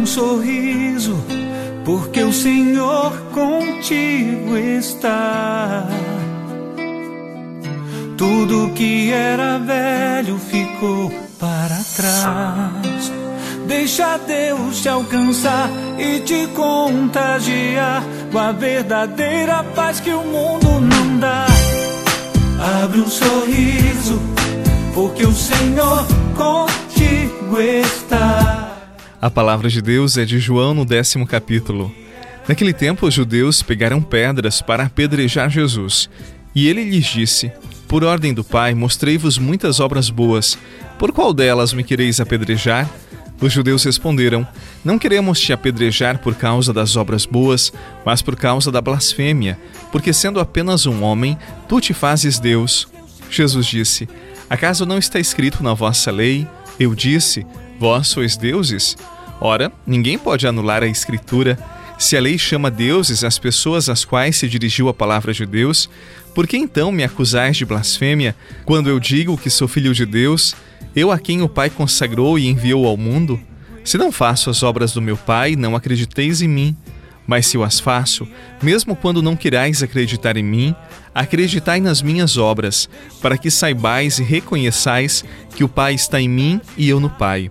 um sorriso, porque o Senhor contigo está. Tudo que era velho ficou para trás. Deixa Deus te alcançar e te contagiar com a verdadeira paz que o mundo não dá. Abre um sorriso, porque o Senhor contigo está. A palavra de Deus é de João no décimo capítulo. Naquele tempo, os judeus pegaram pedras para apedrejar Jesus. E ele lhes disse: Por ordem do Pai, mostrei-vos muitas obras boas. Por qual delas me quereis apedrejar? Os judeus responderam: Não queremos te apedrejar por causa das obras boas, mas por causa da blasfêmia, porque sendo apenas um homem, tu te fazes Deus. Jesus disse: Acaso não está escrito na vossa lei? Eu disse: Vós sois deuses? Ora, ninguém pode anular a Escritura. Se a lei chama deuses as pessoas às quais se dirigiu a palavra de Deus, por que então me acusais de blasfêmia quando eu digo que sou filho de Deus? Eu a quem o Pai consagrou e enviou ao mundo? Se não faço as obras do meu Pai, não acrediteis em mim. Mas se eu as faço, mesmo quando não querais acreditar em mim, acreditai nas minhas obras, para que saibais e reconheçais que o Pai está em mim e eu no Pai.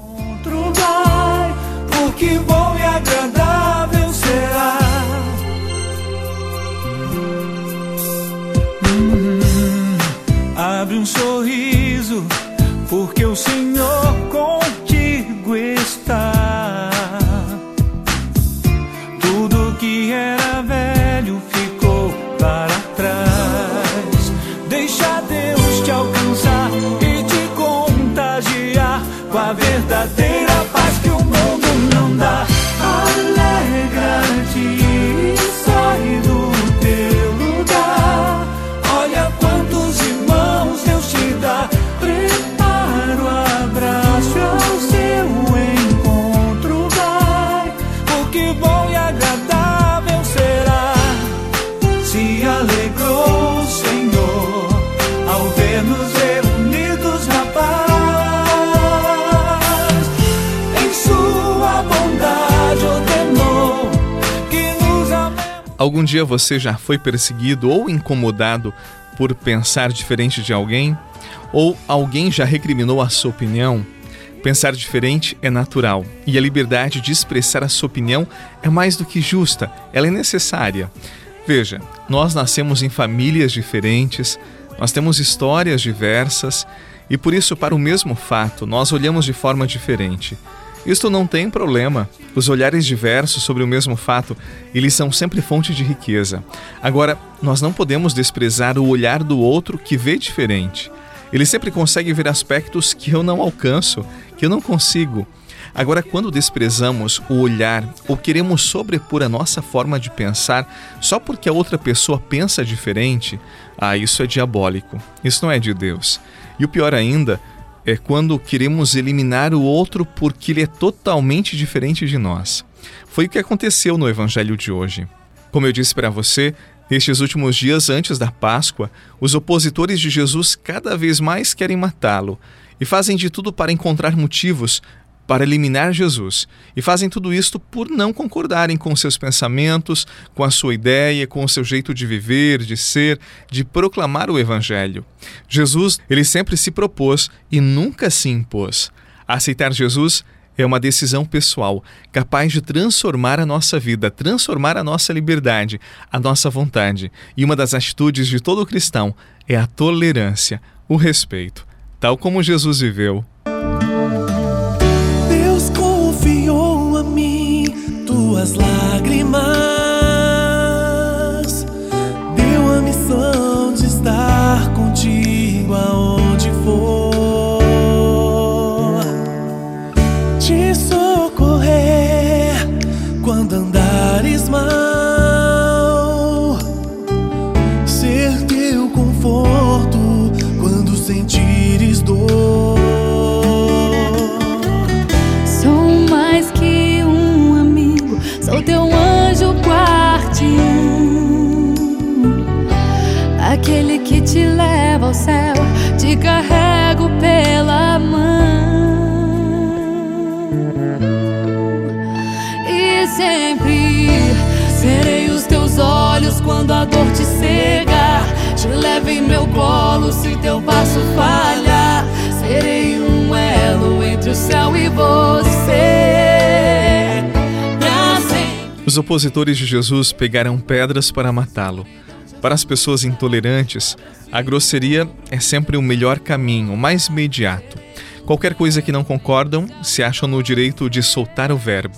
Abre um sorriso, porque o Senhor Algum dia você já foi perseguido ou incomodado por pensar diferente de alguém? Ou alguém já recriminou a sua opinião? Pensar diferente é natural e a liberdade de expressar a sua opinião é mais do que justa, ela é necessária. Veja, nós nascemos em famílias diferentes, nós temos histórias diversas e por isso, para o mesmo fato, nós olhamos de forma diferente. Isto não tem problema. Os olhares diversos sobre o mesmo fato, eles são sempre fonte de riqueza. Agora, nós não podemos desprezar o olhar do outro que vê diferente. Ele sempre consegue ver aspectos que eu não alcanço, que eu não consigo. Agora, quando desprezamos o olhar ou queremos sobrepor a nossa forma de pensar só porque a outra pessoa pensa diferente, ah, isso é diabólico. Isso não é de Deus. E o pior ainda, é quando queremos eliminar o outro porque ele é totalmente diferente de nós. Foi o que aconteceu no evangelho de hoje. Como eu disse para você, nestes últimos dias antes da Páscoa, os opositores de Jesus cada vez mais querem matá-lo e fazem de tudo para encontrar motivos para eliminar Jesus. E fazem tudo isto por não concordarem com seus pensamentos, com a sua ideia, com o seu jeito de viver, de ser, de proclamar o Evangelho. Jesus, ele sempre se propôs e nunca se impôs. Aceitar Jesus é uma decisão pessoal, capaz de transformar a nossa vida, transformar a nossa liberdade, a nossa vontade. E uma das atitudes de todo cristão é a tolerância, o respeito, tal como Jesus viveu. Tuas lágrimas. Deu a missão de estar contigo aonde te leva ao céu, te carrego pela mão e sempre serei os teus olhos quando a dor te cega. Te levo em meu colo se teu passo falha. Serei um elo entre o céu e você. Os opositores de Jesus pegaram pedras para matá-lo. Para as pessoas intolerantes, a grosseria é sempre o melhor caminho, o mais imediato. Qualquer coisa que não concordam, se acham no direito de soltar o verbo.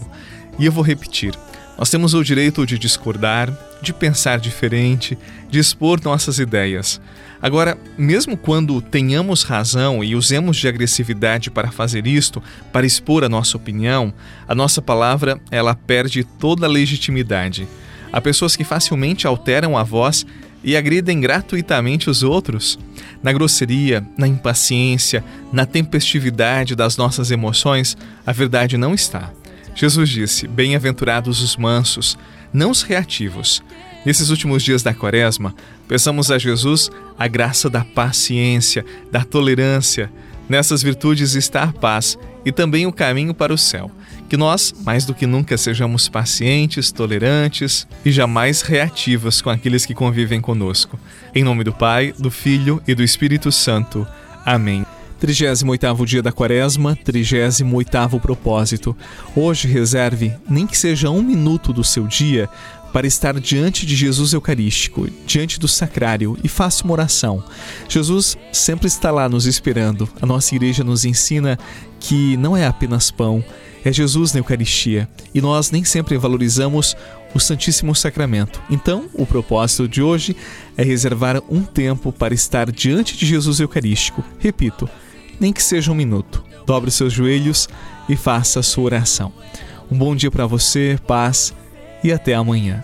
E eu vou repetir: nós temos o direito de discordar, de pensar diferente, de expor nossas ideias. Agora, mesmo quando tenhamos razão e usemos de agressividade para fazer isto, para expor a nossa opinião, a nossa palavra ela perde toda a legitimidade. Há pessoas que facilmente alteram a voz e agridem gratuitamente os outros. Na grosseria, na impaciência, na tempestividade das nossas emoções, a verdade não está. Jesus disse: Bem-aventurados os mansos, não os reativos. Nesses últimos dias da quaresma, peçamos a Jesus a graça da paciência, da tolerância. Nessas virtudes está a paz e também o caminho para o céu. Que nós, mais do que nunca, sejamos pacientes, tolerantes e jamais reativos com aqueles que convivem conosco. Em nome do Pai, do Filho e do Espírito Santo. Amém. 38º dia da quaresma, 38º propósito. Hoje reserve, nem que seja um minuto do seu dia, para estar diante de Jesus Eucarístico, diante do sacrário e faça uma oração. Jesus sempre está lá nos esperando. A nossa igreja nos ensina que não é apenas pão, é Jesus na Eucaristia e nós nem sempre valorizamos o Santíssimo Sacramento. Então, o propósito de hoje é reservar um tempo para estar diante de Jesus Eucarístico. Repito, nem que seja um minuto. Dobre seus joelhos e faça a sua oração. Um bom dia para você, paz e até amanhã.